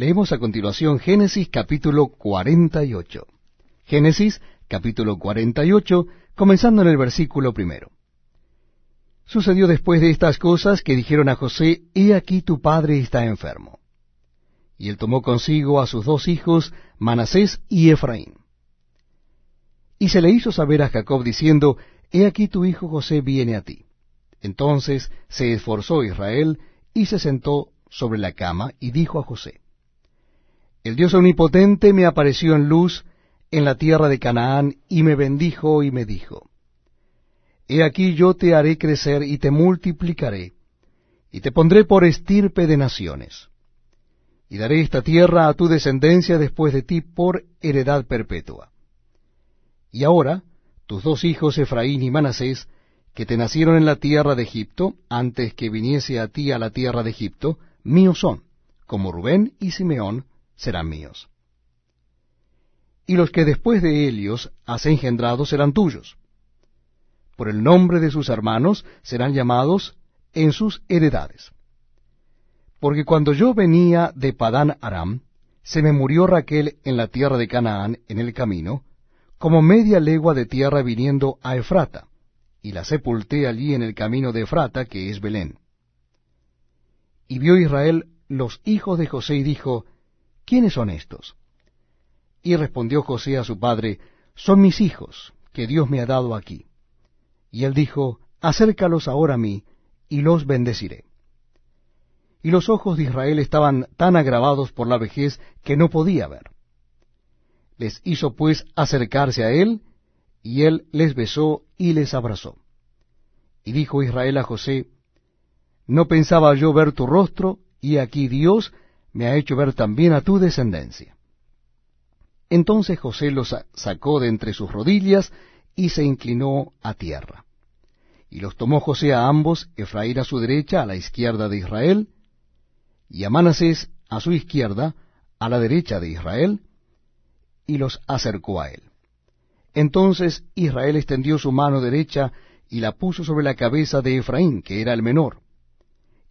Leemos a continuación Génesis capítulo 48. Génesis capítulo 48, comenzando en el versículo primero. Sucedió después de estas cosas que dijeron a José, He aquí tu padre está enfermo. Y él tomó consigo a sus dos hijos, Manasés y Efraín. Y se le hizo saber a Jacob diciendo, He aquí tu hijo José viene a ti. Entonces se esforzó Israel y se sentó sobre la cama y dijo a José, El Dios omnipotente me apareció en luz en la tierra de Canaán y me bendijo y me dijo, He aquí yo te haré crecer y te multiplicaré, y te pondré por estirpe de naciones. Y daré esta tierra a tu descendencia después de ti por heredad perpetua. Y ahora, tus dos hijos Efraín y Manasés, que te nacieron en la tierra de Egipto, antes que viniese a ti a la tierra de Egipto, míos son, como Rubén y Simeón serán míos. Y los que después de ellos has engendrado serán tuyos por el nombre de sus hermanos serán llamados en sus heredades. Porque cuando yo venía de Padán Aram, se me murió Raquel en la tierra de Canaán en el camino, como media legua de tierra viniendo a Efrata, y la sepulté allí en el camino de Efrata, que es Belén. Y vio Israel los hijos de José y dijo, ¿quiénes son estos? Y respondió José a su padre, son mis hijos, que Dios me ha dado aquí. Y él dijo, Acércalos ahora a mí, y los bendeciré. Y los ojos de Israel estaban tan agravados por la vejez que no podía ver. Les hizo pues acercarse a él, y él les besó y les abrazó. Y dijo Israel a José, No pensaba yo ver tu rostro, y aquí Dios me ha hecho ver también a tu descendencia. Entonces José los sacó de entre sus rodillas, y se inclinó a tierra. Y los tomó José a ambos, Efraín a su derecha, a la izquierda de Israel, y a Manasés a su izquierda, a la derecha de Israel, y los acercó a él. Entonces Israel extendió su mano derecha y la puso sobre la cabeza de Efraín, que era el menor,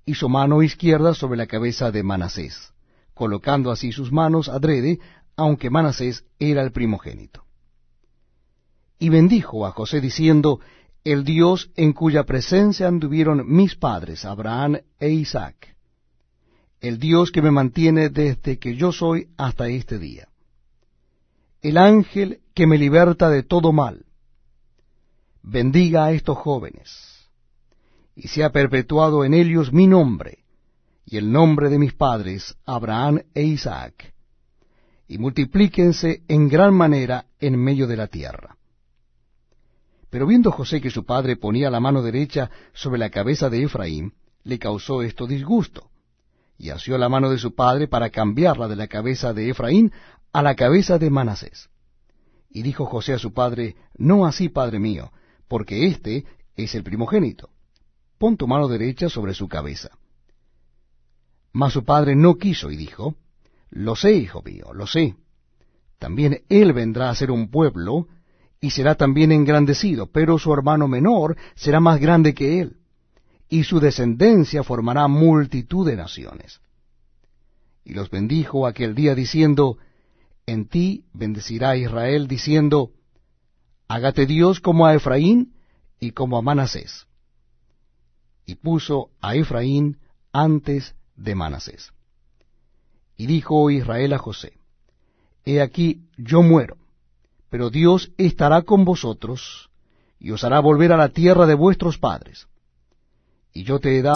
y su mano izquierda sobre la cabeza de Manasés, colocando así sus manos adrede, aunque Manasés era el primogénito. Y bendijo a José diciendo, El Dios en cuya presencia anduvieron mis padres, Abraham e Isaac, el Dios que me mantiene desde que yo soy hasta este día, el ángel que me liberta de todo mal, bendiga a estos jóvenes, y sea perpetuado en ellos mi nombre, y el nombre de mis padres, Abraham e Isaac, y multiplíquense en gran manera en medio de la tierra. Pero viendo José que su padre ponía la mano derecha sobre la cabeza de Efraín, le causó esto disgusto, y asió la mano de su padre para cambiarla de la cabeza de Efraín a la cabeza de Manasés. Y dijo José a su padre, No así, padre mío, porque éste es el primogénito. Pon tu mano derecha sobre su cabeza. Mas su padre no quiso y dijo, Lo sé, hijo mío, lo sé. También él vendrá a ser un pueblo, y será también engrandecido, pero su hermano menor será más grande que él, y su descendencia formará multitud de naciones. Y los bendijo aquel día diciendo, En ti bendecirá Israel, diciendo, Hágate Dios como a Efraín y como a Manasés. Y puso a Efraín antes de Manasés. Y dijo Israel a José, He aquí yo muero pero Dios estará con vosotros, y os hará volver a la tierra de vuestros padres. Y yo te he dado